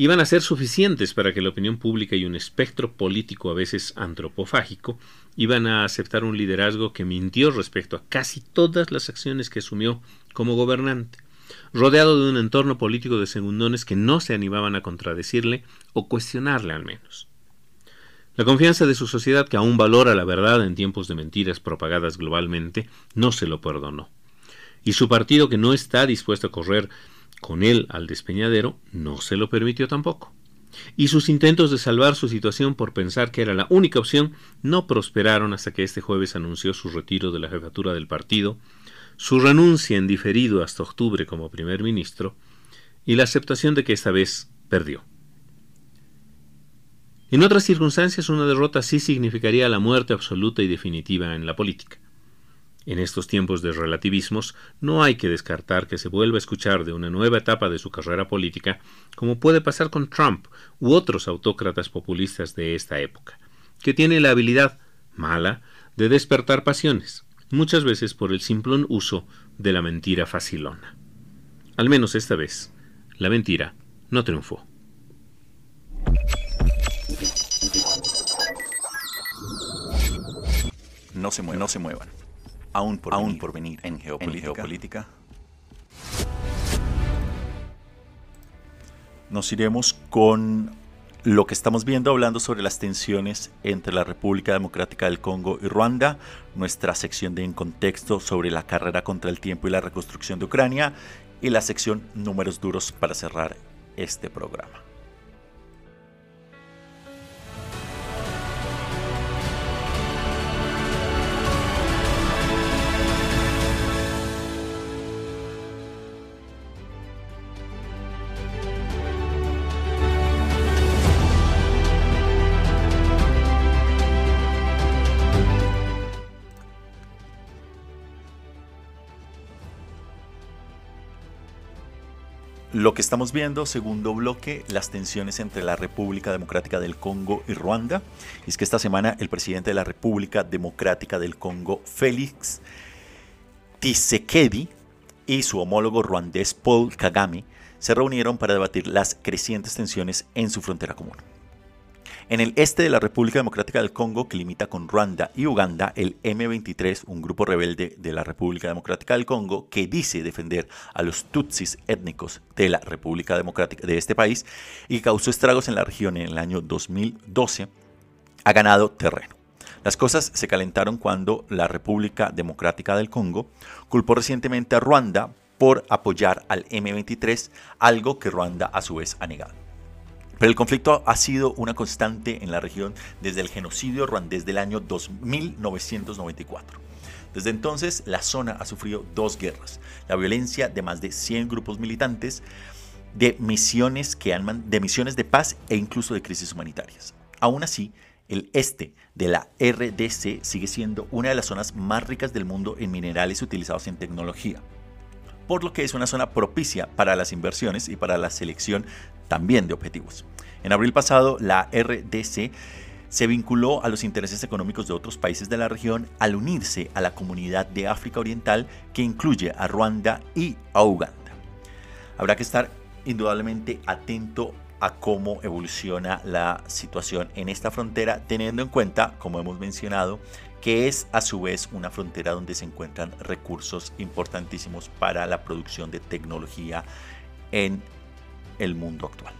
iban a ser suficientes para que la opinión pública y un espectro político a veces antropofágico iban a aceptar un liderazgo que mintió respecto a casi todas las acciones que asumió como gobernante, rodeado de un entorno político de segundones que no se animaban a contradecirle o cuestionarle al menos. La confianza de su sociedad, que aún valora la verdad en tiempos de mentiras propagadas globalmente, no se lo perdonó. Y su partido, que no está dispuesto a correr con él al despeñadero, no se lo permitió tampoco. Y sus intentos de salvar su situación por pensar que era la única opción no prosperaron hasta que este jueves anunció su retiro de la jefatura del partido, su renuncia en diferido hasta octubre como primer ministro y la aceptación de que esta vez perdió. En otras circunstancias una derrota sí significaría la muerte absoluta y definitiva en la política. En estos tiempos de relativismos no hay que descartar que se vuelva a escuchar de una nueva etapa de su carrera política, como puede pasar con Trump u otros autócratas populistas de esta época, que tiene la habilidad mala de despertar pasiones, muchas veces por el simplón uso de la mentira facilona. Al menos esta vez, la mentira no triunfó. No se muevan. No se muevan aún por, aún venir, por venir en geopolítica. Nos iremos con lo que estamos viendo hablando sobre las tensiones entre la República Democrática del Congo y Ruanda, nuestra sección de En Contexto sobre la carrera contra el tiempo y la reconstrucción de Ucrania y la sección Números Duros para cerrar este programa. Lo que estamos viendo, segundo bloque, las tensiones entre la República Democrática del Congo y Ruanda. es que esta semana el presidente de la República Democrática del Congo, Félix Tshisekedi, y su homólogo ruandés Paul Kagame se reunieron para debatir las crecientes tensiones en su frontera común. En el este de la República Democrática del Congo, que limita con Ruanda y Uganda, el M23, un grupo rebelde de la República Democrática del Congo, que dice defender a los tutsis étnicos de la República Democrática de este país y causó estragos en la región en el año 2012, ha ganado terreno. Las cosas se calentaron cuando la República Democrática del Congo culpó recientemente a Ruanda por apoyar al M23, algo que Ruanda a su vez ha negado. Pero el conflicto ha sido una constante en la región desde el genocidio ruandés del año 1994. Desde entonces, la zona ha sufrido dos guerras, la violencia de más de 100 grupos militantes, de misiones, que han, de misiones de paz e incluso de crisis humanitarias. Aún así, el este de la RDC sigue siendo una de las zonas más ricas del mundo en minerales utilizados en tecnología, por lo que es una zona propicia para las inversiones y para la selección también de objetivos. En abril pasado, la RDC se vinculó a los intereses económicos de otros países de la región al unirse a la comunidad de África Oriental que incluye a Ruanda y a Uganda. Habrá que estar indudablemente atento a cómo evoluciona la situación en esta frontera, teniendo en cuenta, como hemos mencionado, que es a su vez una frontera donde se encuentran recursos importantísimos para la producción de tecnología en el mundo actual.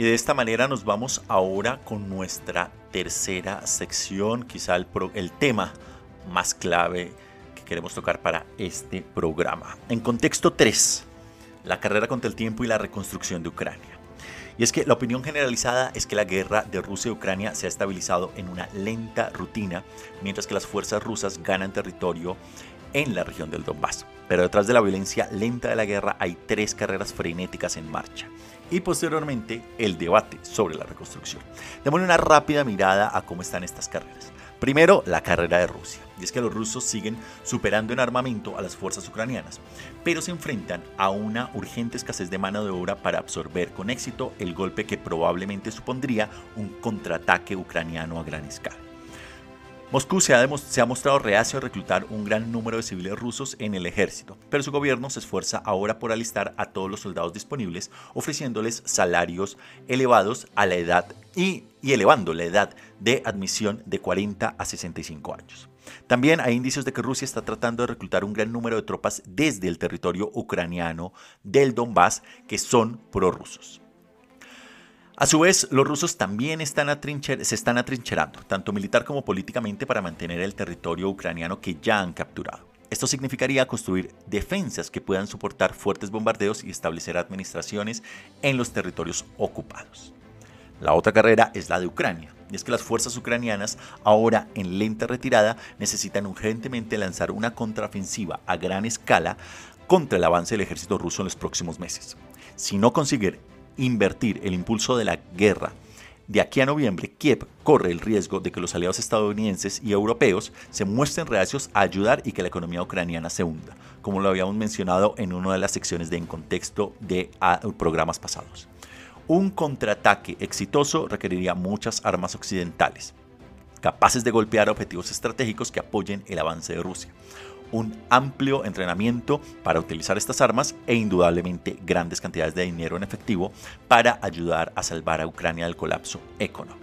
Y de esta manera nos vamos ahora con nuestra tercera sección, quizá el, tema más clave que queremos tocar para este programa. En contexto 3, la carrera contra el tiempo y la reconstrucción de Ucrania. Y es que la opinión generalizada es que la guerra de Rusia y Ucrania se ha estabilizado en una lenta rutina, mientras que las fuerzas rusas ganan territorio en la región del Donbass. Pero detrás de la violencia lenta de la guerra hay tres carreras frenéticas en marcha y posteriormente el debate sobre la reconstrucción. Démosle una rápida mirada a cómo están estas carreras. Primero, la carrera de Rusia. Y es que los rusos siguen superando en armamento a las fuerzas ucranianas, pero se enfrentan a una urgente escasez de mano de obra para absorber con éxito el golpe que probablemente supondría un contraataque ucraniano a gran escala. Moscú se ha, mostrado reacio a reclutar un gran número de civiles rusos en el ejército, pero su gobierno se esfuerza ahora por alistar a todos los soldados disponibles, ofreciéndoles salarios elevados a la edad y, y elevando la edad de admisión de 40 a 65 años. También hay indicios de que Rusia está tratando de reclutar un gran número de tropas desde el territorio ucraniano del Donbass que son prorrusos. A su vez, los rusos también se están atrincherando, tanto militar como políticamente, para mantener el territorio ucraniano que ya han capturado. Esto significaría construir defensas que puedan soportar fuertes bombardeos y establecer administraciones en los territorios ocupados. La otra carrera es la de Ucrania, y es que las fuerzas ucranianas, ahora en lenta retirada, necesitan urgentemente lanzar una contraofensiva a gran escala contra el avance del ejército ruso en los próximos meses. Si no consiguen invertir el impulso de la guerra de aquí a noviembre, Kiev corre el riesgo de que los aliados estadounidenses y europeos se muestren reacios a ayudar y que la economía ucraniana se hunda, como lo habíamos mencionado en una de las secciones de En Contexto de programas pasados. Un contraataque exitoso requeriría muchas armas occidentales, capaces de golpear objetivos estratégicos que apoyen el avance de Rusia un amplio entrenamiento para utilizar estas armas e indudablemente grandes cantidades de dinero en efectivo para ayudar a salvar a Ucrania del colapso económico.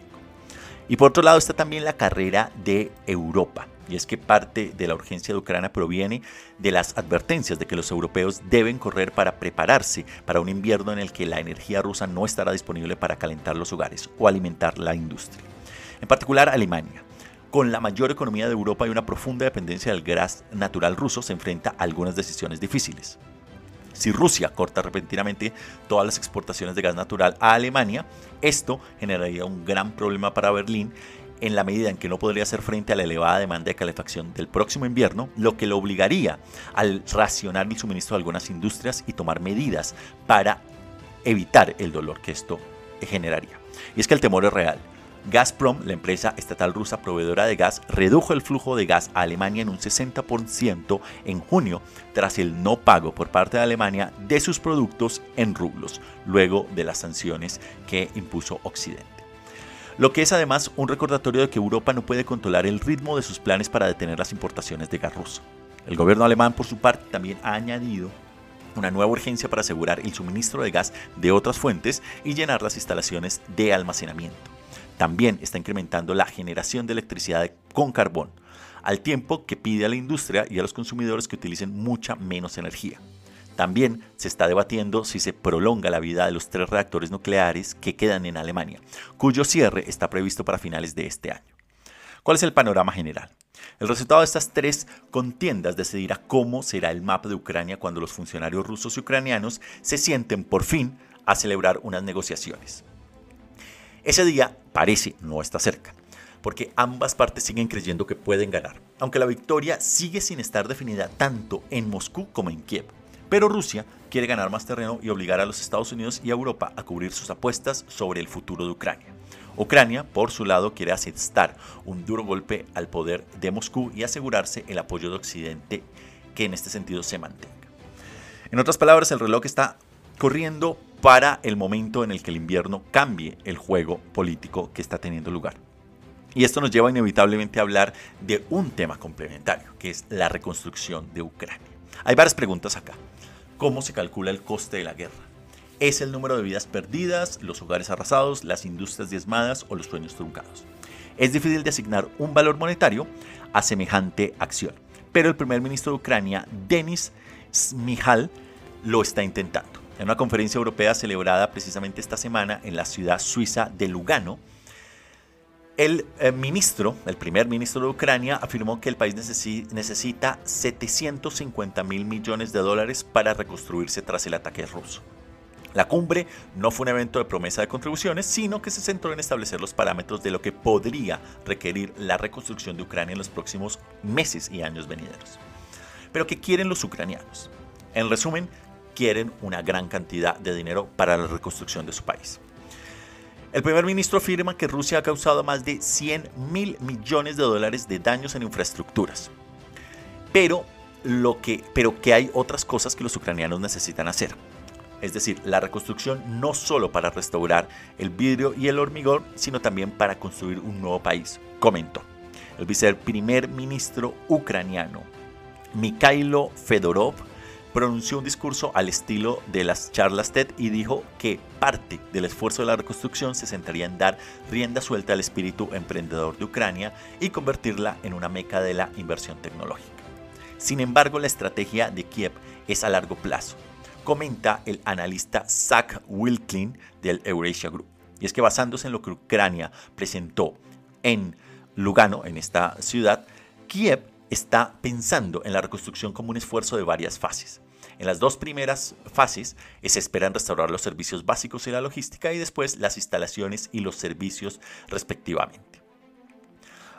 Y por otro lado está también la carrera de Europa. Y es que parte de la urgencia de Ucrania proviene de las advertencias de que los europeos deben correr para prepararse para un invierno en el que la energía rusa no estará disponible para calentar los hogares o alimentar la industria. En particular Alemania, con la mayor economía de Europa y una profunda dependencia del gas natural ruso, se enfrenta a algunas decisiones difíciles. Si Rusia corta repentinamente todas las exportaciones de gas natural a Alemania, esto generaría un gran problema para Berlín en la medida en que no podría hacer frente a la elevada demanda de calefacción del próximo invierno, lo que lo obligaría al racionar el suministro de algunas industrias y tomar medidas para evitar el dolor que esto generaría. Y es que el temor es real. Gazprom, la empresa estatal rusa proveedora de gas, redujo el flujo de gas a Alemania en un 60% en junio tras el no pago por parte de Alemania de sus productos en rublos, luego de las sanciones que impuso Occidente. Lo que es además un recordatorio de que Europa no puede controlar el ritmo de sus planes para detener las importaciones de gas ruso. El gobierno alemán, por su parte, también ha añadido una nueva urgencia para asegurar el suministro de gas de otras fuentes y llenar las instalaciones de almacenamiento. También está incrementando la generación de electricidad con carbón, al tiempo que pide a la industria y a los consumidores que utilicen mucha menos energía. También se está debatiendo si se prolonga la vida de los tres reactores nucleares que quedan en Alemania, cuyo cierre está previsto para finales de este año. ¿Cuál es el panorama general? El resultado de estas tres contiendas decidirá cómo será el mapa de Ucrania cuando los funcionarios rusos y ucranianos se sienten por fin a celebrar unas negociaciones. Ese día parece no está cerca, porque ambas partes siguen creyendo que pueden ganar, aunque la victoria sigue sin estar definida tanto en Moscú como en Kiev. Pero Rusia quiere ganar más terreno y obligar a los Estados Unidos y a Europa a cubrir sus apuestas sobre el futuro de Ucrania. Ucrania, por su lado, quiere asestar un duro golpe al poder de Moscú y asegurarse el apoyo de Occidente que en este sentido se mantenga. En otras palabras, el reloj está corriendo para el momento en el que el invierno cambie el juego político que está teniendo lugar. Y esto nos lleva inevitablemente a hablar de un tema complementario, que es la reconstrucción de Ucrania. Hay varias preguntas acá. ¿Cómo se calcula el coste de la guerra? ¿Es el número de vidas perdidas, los hogares arrasados, las industrias diezmadas o los sueños truncados? Es difícil de asignar un valor monetario a semejante acción, pero el primer ministro de Ucrania, Denis Smihal, lo está intentando. En una conferencia europea celebrada precisamente esta semana en la ciudad suiza de Lugano, el eh, ministro, el primer ministro de Ucrania, afirmó que el país necesita 750 mil millones de dólares para reconstruirse tras el ataque ruso. La cumbre no fue un evento de promesa de contribuciones, sino que se centró en establecer los parámetros de lo que podría requerir la reconstrucción de Ucrania en los próximos meses y años venideros. Pero ¿qué quieren los ucranianos? En resumen, quieren una gran cantidad de dinero para la reconstrucción de su país. El primer ministro afirma que Rusia ha causado más de 100 mil millones de dólares de daños en infraestructuras. Pero, lo que, pero que hay otras cosas que los ucranianos necesitan hacer. Es decir, la reconstrucción no solo para restaurar el vidrio y el hormigón, sino también para construir un nuevo país, comentó. El viceprimer ministro ucraniano, Mikhailo Fedorov, pronunció un discurso al estilo de las charlas TED y dijo que parte del esfuerzo de la reconstrucción se centraría en dar rienda suelta al espíritu emprendedor de Ucrania y convertirla en una meca de la inversión tecnológica. Sin embargo, la estrategia de Kiev es a largo plazo, comenta el analista Zach Wilklin del Eurasia Group. Y es que basándose en lo que Ucrania presentó en Lugano, en esta ciudad, Kiev está pensando en la reconstrucción como un esfuerzo de varias fases. En las dos primeras fases se esperan restaurar los servicios básicos y la logística y después las instalaciones y los servicios respectivamente.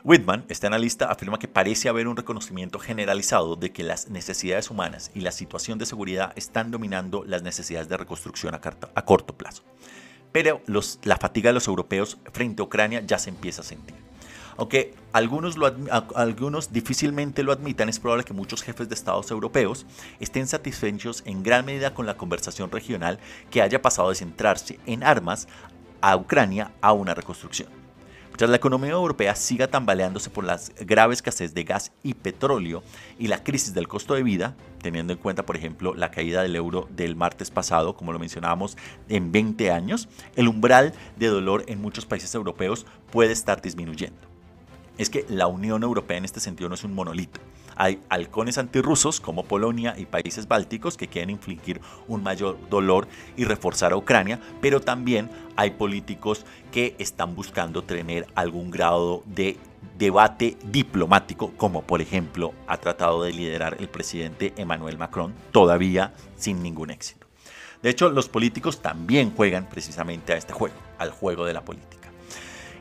Whitman, este analista, afirma que parece haber un reconocimiento generalizado de que las necesidades humanas y la situación de seguridad están dominando las necesidades de reconstrucción a, corto plazo. Pero la fatiga de los europeos frente a Ucrania ya se empieza a sentir. Aunque algunos, algunos difícilmente lo admitan, es probable que muchos jefes de estados europeos estén satisfechos en gran medida con la conversación regional que haya pasado de centrarse en armas a Ucrania a una reconstrucción. Mientras la economía europea siga tambaleándose por la grave escasez de gas y petróleo y la crisis del costo de vida, teniendo en cuenta, por ejemplo, la caída del euro del martes pasado, como lo mencionábamos, en 20 años, el umbral de dolor en muchos países europeos puede estar disminuyendo es que la Unión Europea en este sentido no es un monolito. Hay halcones antirrusos como Polonia y países bálticos que quieren infligir un mayor dolor y reforzar a Ucrania, pero también hay políticos que están buscando tener algún grado de debate diplomático, como por ejemplo ha tratado de liderar el presidente Emmanuel Macron, todavía sin ningún éxito. De hecho, los políticos también juegan precisamente a este juego, al juego de la política.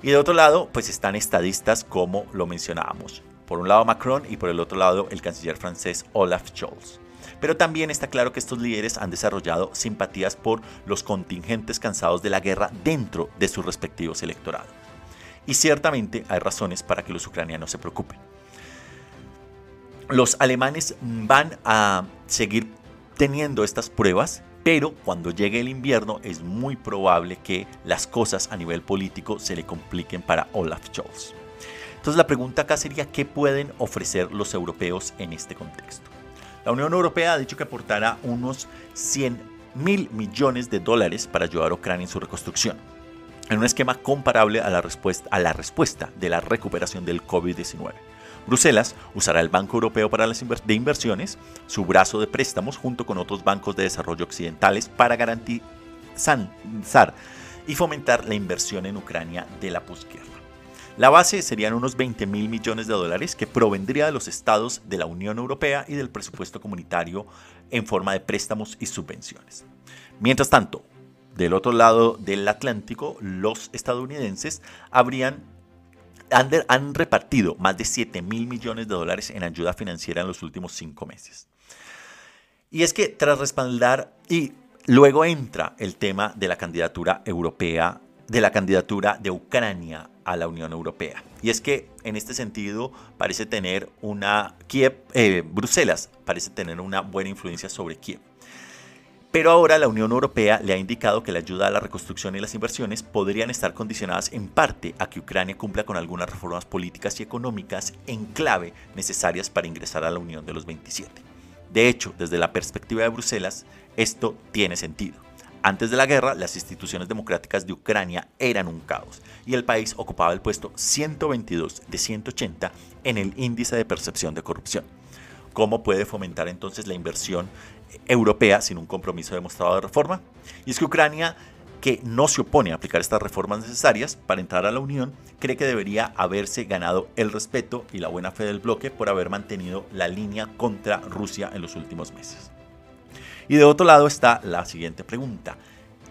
Y de otro lado, pues están estadistas como lo mencionábamos. Por un lado Macron y por el otro lado el canciller francés Olaf Scholz. Pero también está claro que estos líderes han desarrollado simpatías por los contingentes cansados de la guerra dentro de sus respectivos electorados. Y ciertamente hay razones para que los ucranianos se preocupen. Los alemanes van a seguir teniendo estas pruebas pero cuando llegue el invierno es muy probable que las cosas a nivel político se le compliquen para Olaf Scholz. Entonces la pregunta acá sería qué pueden ofrecer los europeos en este contexto. La Unión Europea ha dicho que aportará unos 100 mil millones de dólares para ayudar a Ucrania en su reconstrucción, en un esquema comparable a la respuesta, a la respuesta de la recuperación del COVID-19. Bruselas usará el Banco Europeo para las de Inversiones, su brazo de préstamos, junto con otros bancos de desarrollo occidentales para garantizar y fomentar la inversión en Ucrania de la posguerra. La base serían unos 20 mil millones de dólares que provendría de los estados de la Unión Europea y del presupuesto comunitario en forma de préstamos y subvenciones. Mientras tanto, del otro lado del Atlántico, los estadounidenses habrían han, repartido más de 7 mil millones de dólares en ayuda financiera en los últimos cinco meses. Y es que tras respaldar y luego entra el tema de la candidatura europea, de la candidatura de Ucrania a la Unión Europea. Y es que en este sentido parece tener una Kiev, eh, Bruselas parece tener una buena influencia sobre Kiev. Pero ahora la Unión Europea le ha indicado que la ayuda a la reconstrucción y las inversiones podrían estar condicionadas en parte a que Ucrania cumpla con algunas reformas políticas y económicas en clave necesarias para ingresar a la Unión de los 27. De hecho, desde la perspectiva de Bruselas, esto tiene sentido. Antes de la guerra, las instituciones democráticas de Ucrania eran un caos y el país ocupaba el puesto 122 de 180 en el índice de percepción de corrupción. ¿Cómo puede fomentar entonces la inversión europea sin un compromiso demostrado de reforma. Y es que Ucrania, que no se opone a aplicar estas reformas necesarias para entrar a la Unión, cree que debería haberse ganado el respeto y la buena fe del bloque por haber mantenido la línea contra Rusia en los últimos meses. Y de otro lado está la siguiente pregunta.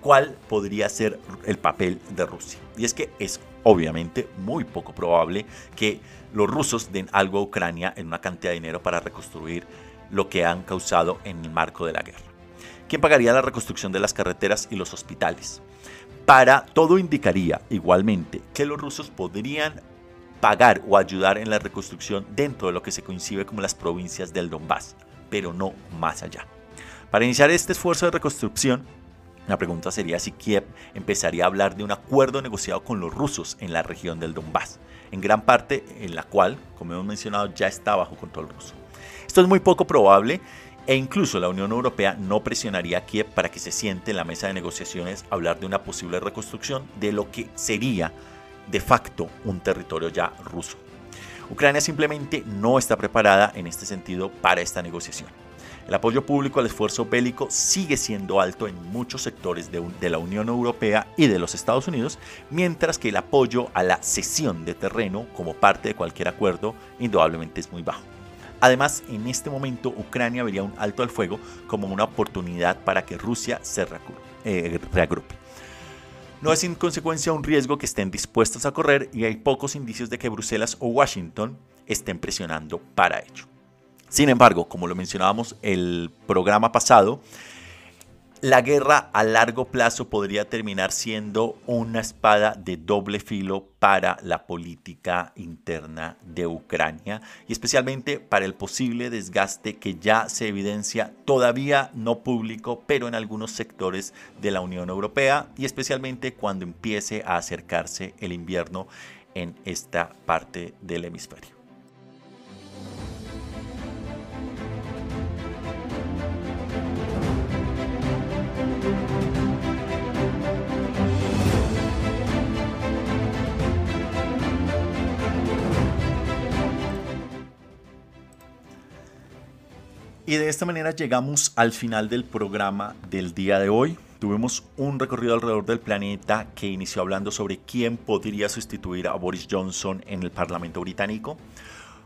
¿Cuál podría ser el papel de Rusia? Y es que es obviamente muy poco probable que los rusos den algo a Ucrania en una cantidad de dinero para reconstruir lo que han causado en el marco de la guerra. ¿Quién pagaría la reconstrucción de las carreteras y los hospitales? Para todo indicaría igualmente que los rusos podrían pagar o ayudar en la reconstrucción dentro de lo que se coincide como las provincias del Donbass, pero no más allá. Para iniciar este esfuerzo de reconstrucción, la pregunta sería si Kiev empezaría a hablar de un acuerdo negociado con los rusos en la región del Donbass, en gran parte en la cual, como hemos mencionado, ya está bajo control ruso. Esto es muy poco probable e incluso la Unión Europea no presionaría a Kiev para que se siente en la mesa de negociaciones hablar de una posible reconstrucción de lo que sería de facto un territorio ya ruso. Ucrania simplemente no está preparada en este sentido para esta negociación. El apoyo público al esfuerzo bélico sigue siendo alto en muchos sectores de, la Unión Europea y de los Estados Unidos, mientras que el apoyo a la cesión de terreno como parte de cualquier acuerdo indudablemente es muy bajo. Además, en este momento Ucrania vería un alto al fuego como una oportunidad para que Rusia se eh, reagrupe. No es en consecuencia un riesgo que estén dispuestos a correr y hay pocos indicios de que Bruselas o Washington estén presionando para ello. Sin embargo, como lo mencionábamos el programa pasado, la guerra a largo plazo podría terminar siendo una espada de doble filo para la política interna de Ucrania y especialmente para el posible desgaste que ya se evidencia todavía no público, pero en algunos sectores de la Unión Europea y especialmente cuando empiece a acercarse el invierno en esta parte del hemisferio. Y de esta manera llegamos al final del programa del día de hoy. Tuvimos un recorrido alrededor del planeta que inició hablando sobre quién podría sustituir a Boris Johnson en el Parlamento británico.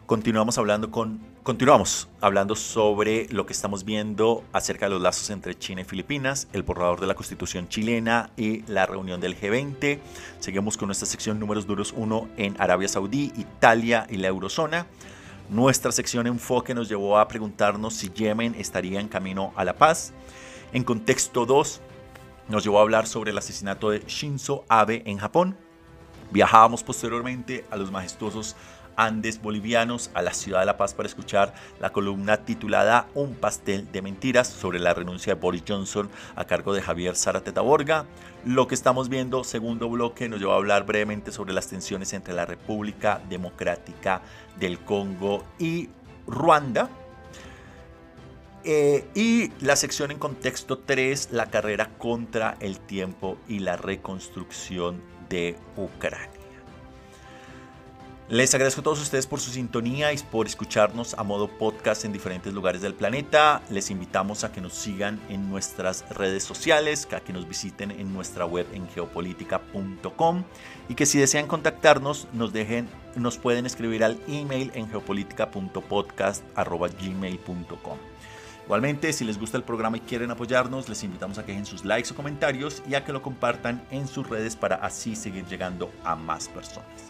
Continuamos hablando con continuamos hablando sobre lo que estamos viendo acerca de los lazos entre China y Filipinas, el borrador de la Constitución chilena y la reunión del G20. Seguimos con nuestra sección números duros 1 en Arabia Saudí, Italia y la eurozona. Nuestra sección Enfoque nos llevó a preguntarnos si Yemen estaría en camino a la paz. En contexto 2 nos llevó a hablar sobre el asesinato de Shinzo Abe en Japón. Viajábamos posteriormente a los majestuosos Andes bolivianos a la ciudad de La Paz para escuchar la columna titulada Un pastel de mentiras sobre la renuncia de Boris Johnson a cargo de Javier Zárate Taborga. Lo que estamos viendo, segundo bloque, nos lleva a hablar brevemente sobre las tensiones entre la República Democrática del Congo y Ruanda. Eh, y la sección en contexto 3, la carrera contra el tiempo y la reconstrucción de Ucrania. Les agradezco a todos ustedes por su sintonía y por escucharnos a modo podcast en diferentes lugares del planeta. Les invitamos a que nos sigan en nuestras redes sociales, a que nos visiten en nuestra web en geopolítica.com y que si desean contactarnos nos dejen nos pueden escribir al email en geopolítica.podcast@gmail.com. Igualmente, si les gusta el programa y quieren apoyarnos, les invitamos a que dejen sus likes o comentarios y a que lo compartan en sus redes para así seguir llegando a más personas.